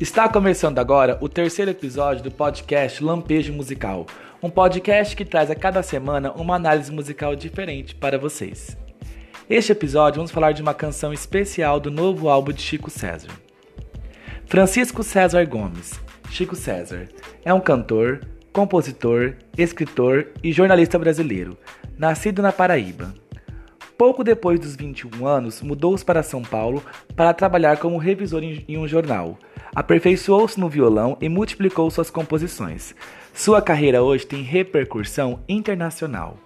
Está começando agora o terceiro episódio do podcast Lampejo Musical, um podcast que traz a cada semana uma análise musical diferente para vocês. Este episódio vamos falar de uma canção especial do novo álbum de Chico César. Francisco César Gomes, Chico César, é um cantor, compositor, escritor e jornalista brasileiro, nascido na Paraíba. Pouco depois dos 21 anos, mudou-se para São Paulo para trabalhar como revisor em um jornal. Aperfeiçoou-se no violão e multiplicou suas composições. Sua carreira hoje tem repercussão internacional.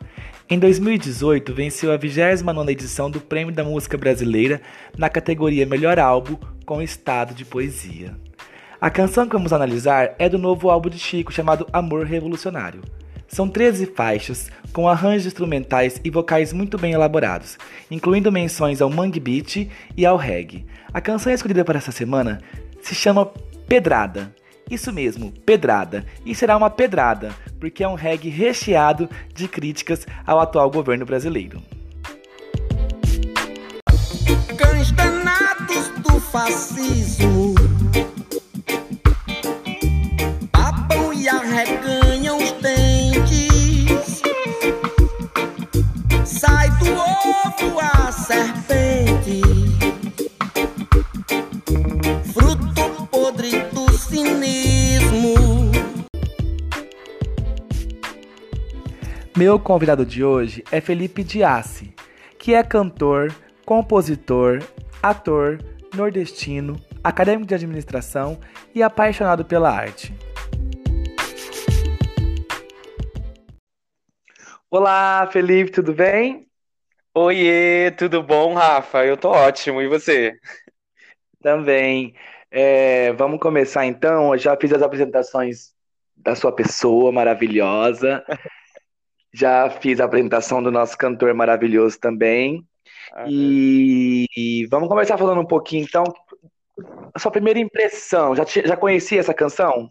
Em 2018, venceu a 29 edição do Prêmio da Música Brasileira na categoria Melhor Álbum com Estado de Poesia. A canção que vamos analisar é do novo álbum de Chico chamado Amor Revolucionário. São 13 faixas, com arranjos instrumentais e vocais muito bem elaborados, incluindo menções ao mangue beat e ao reggae. A canção escolhida para essa semana se chama Pedrada. Isso mesmo, pedrada. E será uma pedrada, porque é um reggae recheado de críticas ao atual governo brasileiro. Cães do fascismo Meu convidado de hoje é Felipe Diassi, que é cantor, compositor, ator, nordestino, acadêmico de administração e apaixonado pela arte. Olá, Felipe, tudo bem? Oiê, tudo bom, Rafa? Eu tô ótimo, e você? Também. É, vamos começar então. Eu já fiz as apresentações da sua pessoa maravilhosa. Já fiz a apresentação do nosso cantor maravilhoso também. Ah, E, e vamos começar falando um pouquinho então. A sua primeira impressão, já, ti- já conhecia essa canção?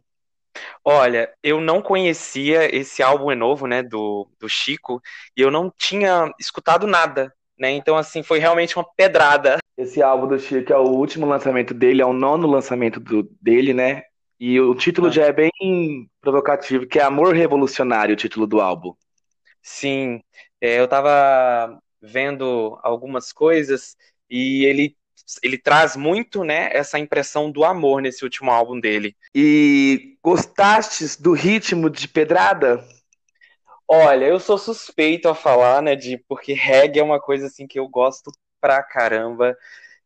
Olha, eu não conhecia esse álbum é novo, né, do, do Chico, e eu não tinha escutado nada, né? Então, assim, foi realmente uma pedrada. Esse álbum do Chico é o último lançamento dele, é o nono lançamento do- dele, né? E o título Ah. já é bem provocativo, que é Amor Revolucionário, o título do álbum. Sim, é, eu tava vendo algumas coisas e ele, ele traz muito, né, essa impressão do amor nesse último álbum dele. E gostastes do ritmo de Pedrada? Olha, eu sou suspeito a falar, né, de porque reggae é uma coisa assim que eu gosto pra caramba.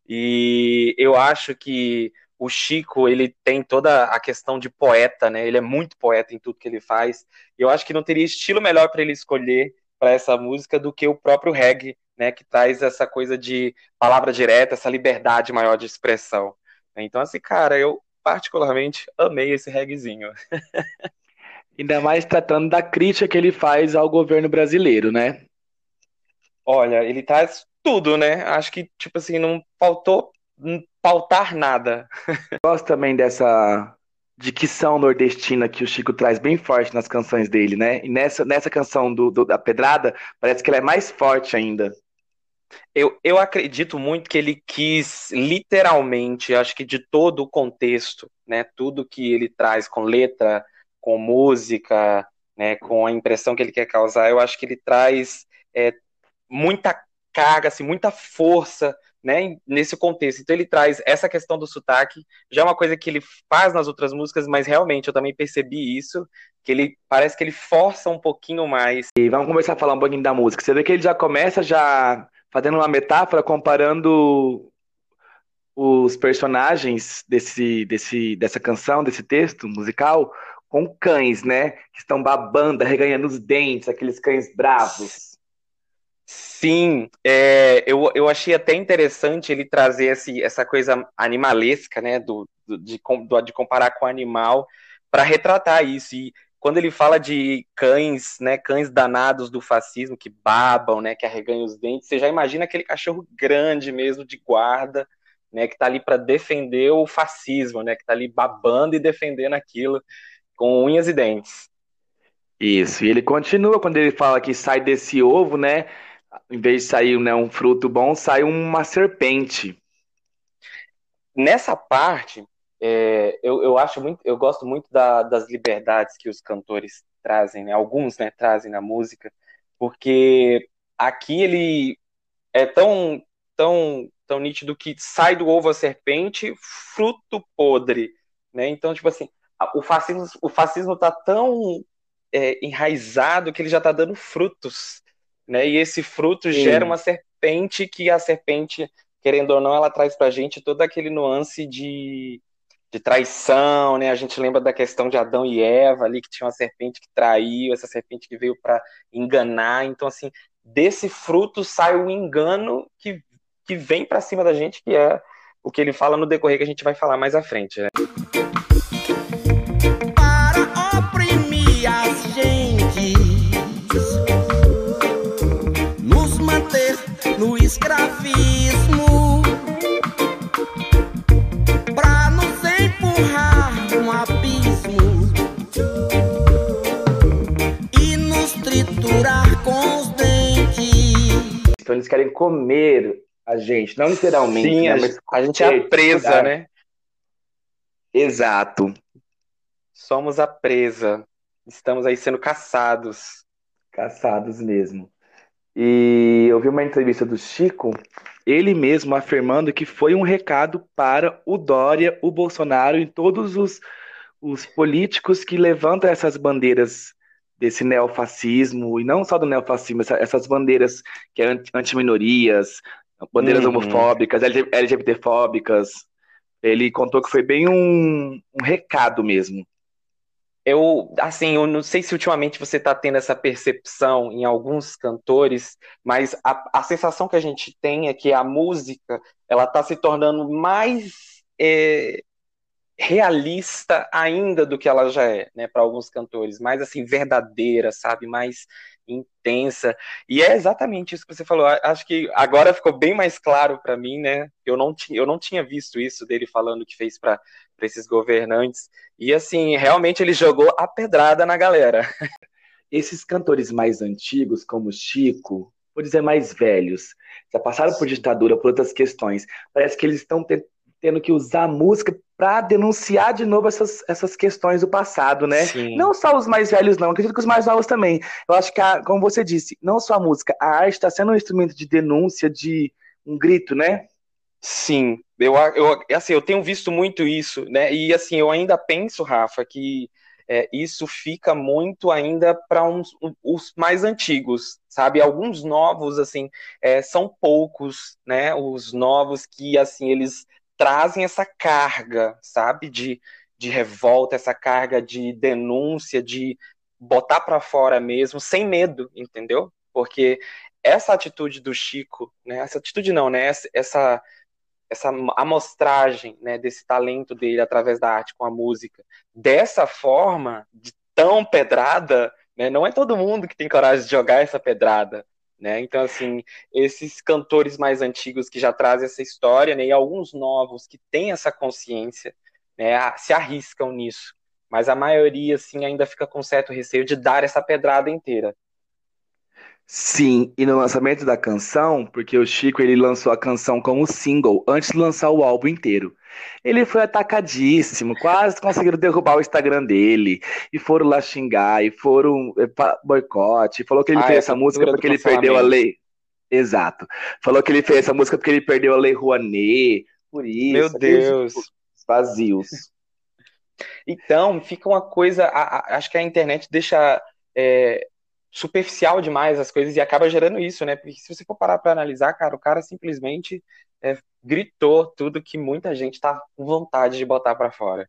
E eu acho que o Chico, ele tem toda a questão de poeta, né? Ele é muito poeta em tudo que ele faz. E eu acho que não teria estilo melhor para ele escolher para essa música do que o próprio reggae, né, que traz essa coisa de palavra direta, essa liberdade maior de expressão. Então, assim, cara, eu particularmente amei esse reggaezinho. Ainda mais tratando da crítica que ele faz ao governo brasileiro, né? Olha, ele traz tudo, né? Acho que, tipo assim, não faltou pautar nada. Gosto também dessa dicção nordestina que o Chico traz bem forte nas canções dele, né? E nessa, nessa canção do, do- da Pedrada, parece que ela é mais forte ainda. Eu, eu acredito muito que ele quis, literalmente, acho que de todo o contexto, né? Tudo que ele traz com letra, com música, né? Com a impressão que ele quer causar, eu acho que ele traz é, muita carga, assim, muita força, né? Nesse contexto. Então ele traz essa questão do sotaque, já é uma coisa que ele faz nas outras músicas, mas realmente eu também percebi isso, que ele parece que ele força um pouquinho mais. E vamos começar a falar um pouquinho da música. Você vê que ele já começa já fazendo uma metáfora comparando os personagens desse, desse, dessa canção, desse texto musical, com cães, né? Que estão babando, arreganhando os dentes, aqueles cães bravos. Sim, é, eu, eu achei até interessante ele trazer esse, essa coisa animalesca, né, do, do- de, do- de comparar com o animal, para retratar isso. E quando ele fala de cães, né, cães danados do fascismo, que babam, né, que arreganham os dentes, você já imagina aquele cachorro grande mesmo, de guarda, né, que tá ali para defender o fascismo, né, que tá ali babando e defendendo aquilo com unhas e dentes. Isso, e ele continua quando ele fala que sai desse ovo, né? Em vez de sair, né, um fruto bom, sai uma serpente. Nessa parte, é, eu, eu acho muito, eu gosto muito da, das liberdades que os cantores trazem, né? Alguns, né, trazem na música, porque aqui ele é tão, tão, tão nítido que sai do ovo a serpente, fruto podre, né? Então, tipo assim, o fascismo, o fascismo tá tão é, enraizado que ele já tá dando frutos, né? E esse fruto Sim. gera uma serpente que a serpente, querendo ou não, ela traz pra gente todo aquele nuance de de traição, né? A gente lembra da questão de Adão e Eva ali, que tinha uma serpente que traiu, essa serpente que veio para enganar. Então, assim, desse fruto sai o um engano que, que vem para cima da gente, que é o que ele fala no decorrer, que a gente vai falar mais à frente, né? No escravismo Então eles querem comer a gente, não literalmente. Sim, né, mas a gente é a presa, né? Exato. Somos a presa. Estamos aí sendo caçados. Caçados mesmo. E eu vi uma entrevista do Chico, ele mesmo afirmando que foi um recado para o Dória, o Bolsonaro e todos os, os políticos que levantam essas bandeiras desse neofascismo, e não só do neofascismo, essas bandeiras que é anti-minorias, bandeiras uhum. homofóbicas, LGBTfóbicas. Ele contou que foi bem um, um recado mesmo. Eu, assim, eu não sei se ultimamente você está tendo essa percepção em alguns cantores, mas a, a sensação que a gente tem é que a música ela está se tornando mais é, realista ainda do que ela já é, né, para alguns cantores, mais assim verdadeira, sabe, mais intensa. E é exatamente isso que você falou. Acho que agora ficou bem mais claro para mim, né? Eu não tinha, eu não tinha visto isso dele falando que fez para esses governantes. E assim, realmente ele jogou a pedrada na galera. Esses cantores mais antigos, como Chico, vou dizer mais velhos, já passaram por ditadura, por outras questões. Parece que eles estão tendo que usar a música para denunciar de novo essas, essas questões do passado, né? Sim. Não só os mais velhos, não, acredito que os mais novos também. Eu acho que, a, como você disse, não só a música, a arte está sendo um instrumento de denúncia, de um grito, né? Sim, eu, eu, assim, eu tenho visto muito isso, né? E assim, eu ainda penso, Rafa, que é, isso fica muito ainda para os mais antigos, sabe? Alguns novos, assim, é, são poucos, né? Os novos que, assim, eles trazem essa carga, sabe, de, de revolta, essa carga de denúncia, de botar para fora mesmo, sem medo, entendeu? Porque essa atitude do Chico, né, essa atitude não, né, essa, essa, amostragem, né, desse talento dele através da arte com a música, dessa forma, de tão pedrada, né, não é todo mundo que tem coragem de jogar essa pedrada, né? Então, assim, esses cantores mais antigos que já trazem essa história, né, e alguns novos que têm essa consciência, né, se arriscam nisso. Mas a maioria, assim, ainda fica com certo receio de dar essa pedrada inteira. Sim, e no lançamento da canção, porque o Chico ele lançou a canção como single antes de lançar o álbum inteiro. Ele foi atacadíssimo, quase conseguiram derrubar o Instagram dele, e foram lá xingar, e foram é, boicote, falou que ele ah, fez essa música porque ele perdeu a lei. Exato. Falou que ele fez essa música porque ele perdeu a lei Rouanet, por isso. Meu Deus. Vazios. Então, fica uma coisa. A, a, acho que a internet deixa é, superficial demais as coisas e acaba gerando isso, né? Porque se você for parar para analisar, cara, o cara simplesmente é, gritou tudo que muita gente tá com vontade de botar para fora.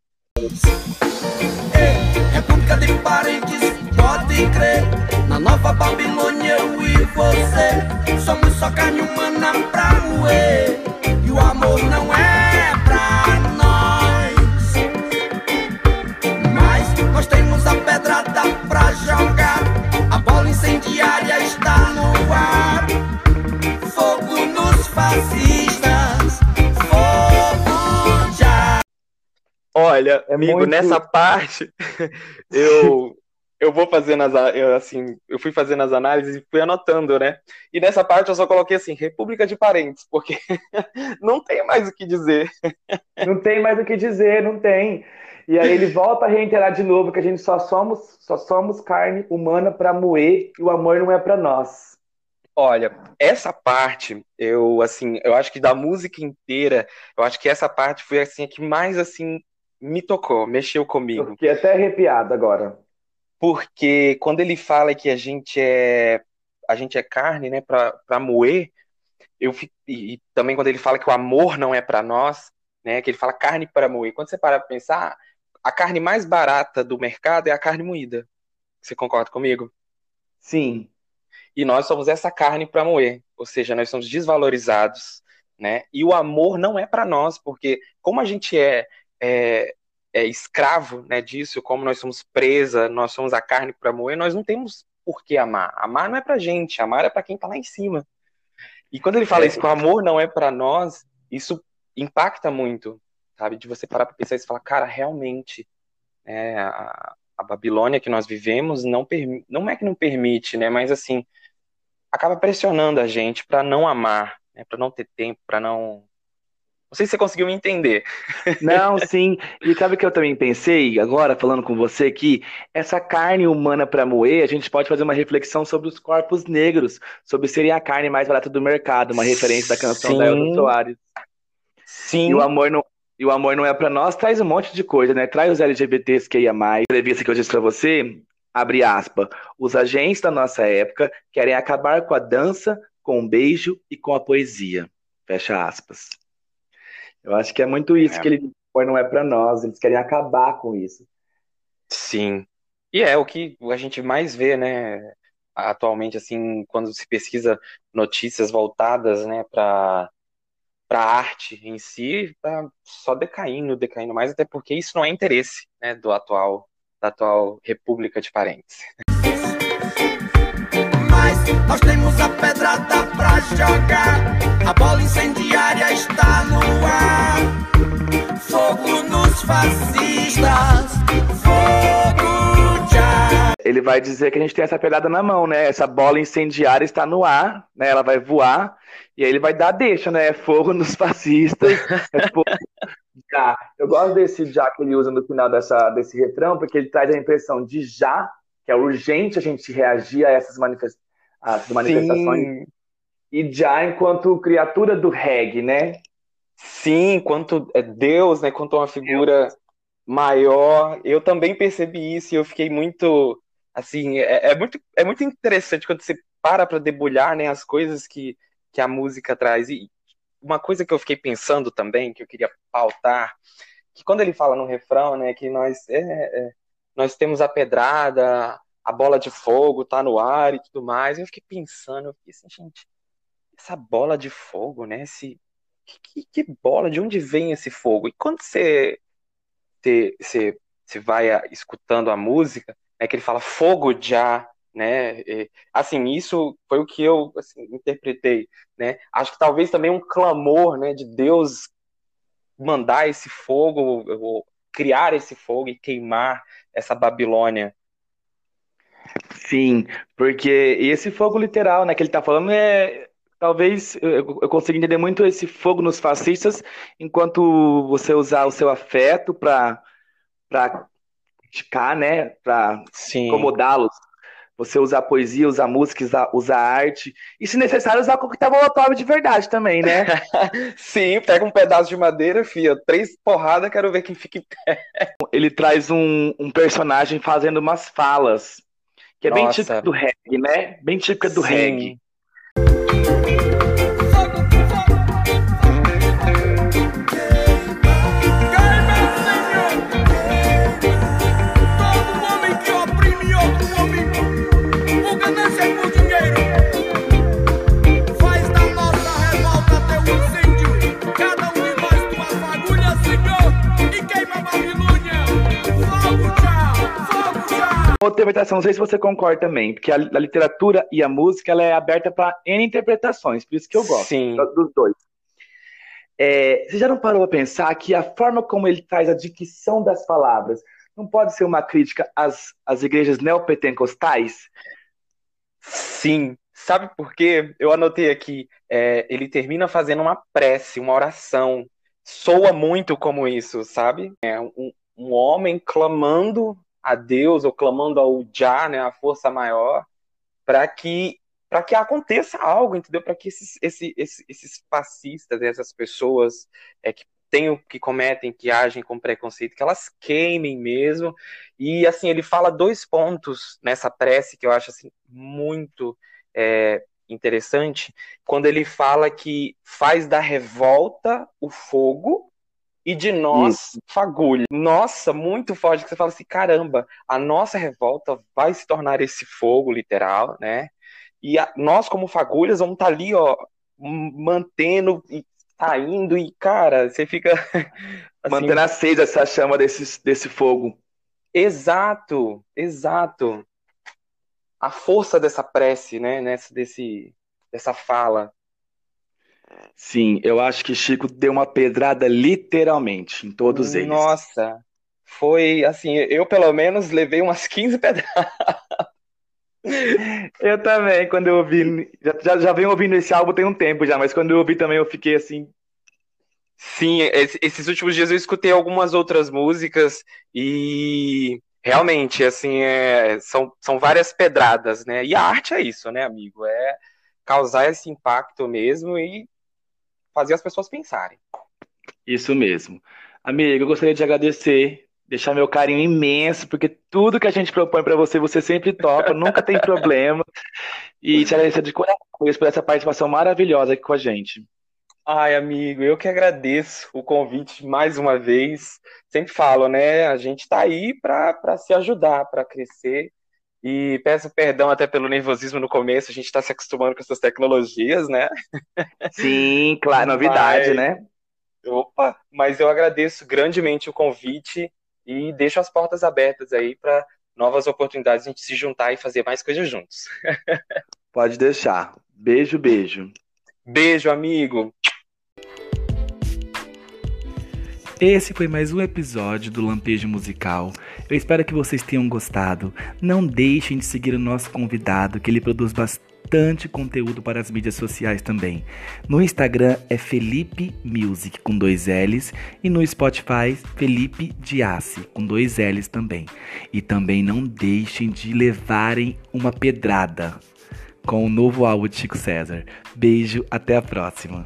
República de parentes, pode crer. Na nova Babilônia, eu e você só amigo, muito... nessa parte, eu eu vou fazendo as, eu, assim, eu fui fazendo as análises e fui anotando, né? E nessa parte eu só coloquei assim, República de Parentes, porque não tem mais o que dizer. Não tem mais o que dizer, não tem. E aí ele volta a reiterar de novo que a gente só somos, só somos carne humana para moer e o amor não é para nós. Olha, essa parte, eu assim, eu acho que da música inteira, eu acho que essa parte foi assim a que mais assim me tocou, mexeu comigo. Fiquei até arrepiado agora porque quando ele fala que a gente é a gente é carne, né, para moer, eu fico, e também quando ele fala que o amor não é para nós, né, que ele fala carne para moer. Quando você para para pensar, a carne mais barata do mercado é a carne moída. Você concorda comigo? Sim. E nós somos essa carne para moer, ou seja, nós somos desvalorizados, né? E o amor não é para nós, porque como a gente é, é é, escravo né, disso, como nós somos presa, nós somos a carne para moer, nós não temos por que amar. Amar não é para gente, amar é para quem está lá em cima. E quando ele fala é. isso, que o amor não é para nós, isso impacta muito, sabe? De você parar para pensar e falar, cara, realmente, é, a, a, Babilônia que nós vivemos não, não é que não permite, né? Mas assim, acaba pressionando a gente para não amar, né, para não ter tempo, para não não sei se você conseguiu me entender. Não, sim. E sabe o que eu também pensei, agora, falando com você, que essa carne humana para moer, a gente pode fazer uma reflexão sobre os corpos negros, sobre serem a carne mais barata do mercado, uma referência da canção sim. da Elza Soares. Sim. E o amor não. E o amor não é para nós, traz um monte de coisa, né? Traz os LGBTs que ia mais. A entrevista que eu disse para você, abre aspas. Os agentes da nossa época querem acabar com a dança, com o beijo e com a poesia. Fecha aspas. Eu acho que é muito isso é. que ele põe, não é para nós, eles querem acabar com isso. Sim. E é o que a gente mais vê, né, atualmente, assim, quando se pesquisa notícias voltadas, né, para para a arte em si, tá só decaindo, decaindo mais, até porque isso não é interesse, né, do atual da atual República de Parentes. Mas nós temos a pedrada pra jogar, a bola incendiária está no ar. Fogo nos fascistas, fogo já. Ele vai dizer que a gente tem essa pedrada na mão, né? Essa bola incendiária está no ar, né? Ela vai voar e aí ele vai dar deixa, né? Fogo nos fascistas, é fogo já. Eu gosto desse já que ele usa no final dessa, desse refrão, porque ele traz a impressão de já, que é urgente a gente reagir a essas manifestações as manifestações. Sim. E já enquanto criatura do reggae, né? Sim, enquanto é Deus, né? Quanto uma figura Deus. maior. Eu também percebi isso e eu fiquei muito. Assim, é, é muito, é muito interessante quando você para para debulhar né, as coisas que, que a música traz. E uma coisa que eu fiquei pensando também, que eu queria pautar, que quando ele fala no refrão, né, que nós, é, é, nós temos a pedrada, a bola de fogo tá no ar e tudo mais. Eu fiquei pensando, eu fiquei assim, gente, essa bola de fogo, né? Esse, que, que, bola? De onde vem esse fogo? E quando você, você, você vai escutando a música, é que ele fala fogo já, né? E, assim, isso foi o que eu assim, interpretei, né? Acho que talvez também um clamor, né, de Deus mandar esse fogo, ou criar esse fogo e queimar essa Babilônia Sim, porque esse fogo literal, né, que ele tá falando é talvez eu, eu consiga entender muito esse fogo nos fascistas, enquanto você usar o seu afeto para para criticar, né, para incomodá-los. Você usar poesia, usar música, usar, usar arte. E, se necessário, usar coquetel molotov de verdade também, né? Sim, pega um pedaço de madeira, fia. Três porradas, quero ver quem fica em pé. Ele traz um, um personagem fazendo umas falas que é Nossa. bem típica do reggae, né? Bem típica do Sim. reggae. Thank you. Interpretação, não sei se você concorda também, porque a, a literatura e a música ela é aberta para N interpretações, por isso que eu gosto Sim. dos dois. É, você já não parou a pensar que a forma como ele traz a dicção das palavras, não pode ser uma crítica às, às igrejas neopentecostais? Sim. Sabe por quê? Eu anotei aqui. É, ele termina fazendo uma prece, uma oração. Soa muito como isso, sabe? É um, um homem clamando a Deus ou clamando ao Já, né, a força maior, para que para que aconteça algo, entendeu? Para que esses, esses, esses, fascistas, essas pessoas é, que tenham, que cometem, que agem com preconceito, que elas queimem mesmo. E assim, ele fala dois pontos nessa prece que eu acho assim muito é, interessante, quando ele fala que faz da revolta o fogo e de nós Isso. fagulha. Nossa, muito forte que você fala assim, caramba, a nossa revolta vai se tornar esse fogo literal, né? E a, nós como fagulhas vamos estar tá ali, ó, mantendo e saindo e cara, você fica assim, mantendo acesa essa chama desse, desse fogo. Exato, exato. A força dessa prece, né, nessa desse dessa fala. Sim, eu acho que Chico deu uma pedrada literalmente em todos eles. Nossa, foi assim, eu pelo menos levei umas 15 pedradas. Eu também, quando eu ouvi, já, já venho ouvindo esse álbum tem um tempo já, mas quando eu ouvi também eu fiquei assim. Sim, esses últimos dias eu escutei algumas outras músicas e realmente, assim, é, são, são várias pedradas, né? E a arte é isso, né, amigo? É causar esse impacto mesmo e fazer as pessoas pensarem. Isso mesmo. Amigo, eu gostaria de agradecer, deixar meu carinho imenso, porque tudo que a gente propõe para você, você sempre topa, nunca tem problema. E te agradecer de coração por essa participação maravilhosa aqui com a gente. Ai, amigo, eu que agradeço o convite mais uma vez. Sempre falo, né? A gente está aí para se ajudar, para crescer. E peço perdão até pelo nervosismo no começo, a gente está se acostumando com essas tecnologias, né? Sim, claro, novidade, mas... né? Opa, mas eu agradeço grandemente o convite e deixo as portas abertas aí para novas oportunidades a gente se juntar e fazer mais coisas juntos. Pode deixar. Beijo, beijo. Beijo, amigo. Esse foi mais um episódio do Lampejo Musical. Eu espero que vocês tenham gostado. Não deixem de seguir o nosso convidado, que ele produz bastante conteúdo para as mídias sociais também. No Instagram é Felipe Music com dois L's e no Spotify Felipe Diassi com dois L's também. E também não deixem de levarem uma pedrada com o novo álbum de Chico César. Beijo, até a próxima.